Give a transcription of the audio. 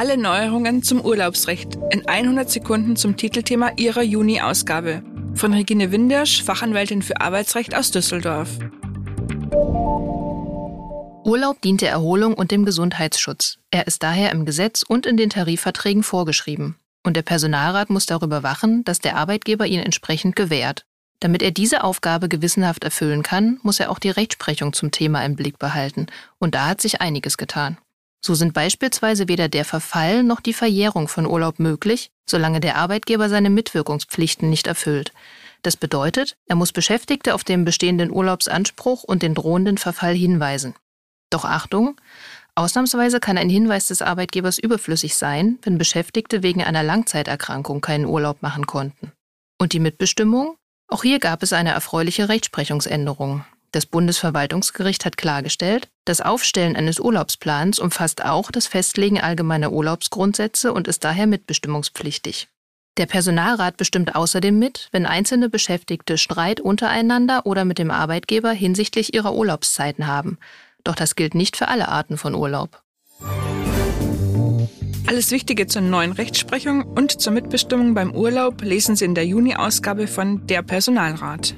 Alle Neuerungen zum Urlaubsrecht in 100 Sekunden zum Titelthema Ihrer Juni-Ausgabe. Von Regine Windersch, Fachanwältin für Arbeitsrecht aus Düsseldorf. Urlaub dient der Erholung und dem Gesundheitsschutz. Er ist daher im Gesetz und in den Tarifverträgen vorgeschrieben. Und der Personalrat muss darüber wachen, dass der Arbeitgeber ihn entsprechend gewährt. Damit er diese Aufgabe gewissenhaft erfüllen kann, muss er auch die Rechtsprechung zum Thema im Blick behalten. Und da hat sich einiges getan. So sind beispielsweise weder der Verfall noch die Verjährung von Urlaub möglich, solange der Arbeitgeber seine Mitwirkungspflichten nicht erfüllt. Das bedeutet, er muss Beschäftigte auf den bestehenden Urlaubsanspruch und den drohenden Verfall hinweisen. Doch Achtung, ausnahmsweise kann ein Hinweis des Arbeitgebers überflüssig sein, wenn Beschäftigte wegen einer Langzeiterkrankung keinen Urlaub machen konnten. Und die Mitbestimmung? Auch hier gab es eine erfreuliche Rechtsprechungsänderung. Das Bundesverwaltungsgericht hat klargestellt, das Aufstellen eines Urlaubsplans umfasst auch das Festlegen allgemeiner Urlaubsgrundsätze und ist daher mitbestimmungspflichtig. Der Personalrat bestimmt außerdem mit, wenn einzelne Beschäftigte Streit untereinander oder mit dem Arbeitgeber hinsichtlich ihrer Urlaubszeiten haben. Doch das gilt nicht für alle Arten von Urlaub. Alles Wichtige zur neuen Rechtsprechung und zur Mitbestimmung beim Urlaub lesen Sie in der Juni-Ausgabe von Der Personalrat.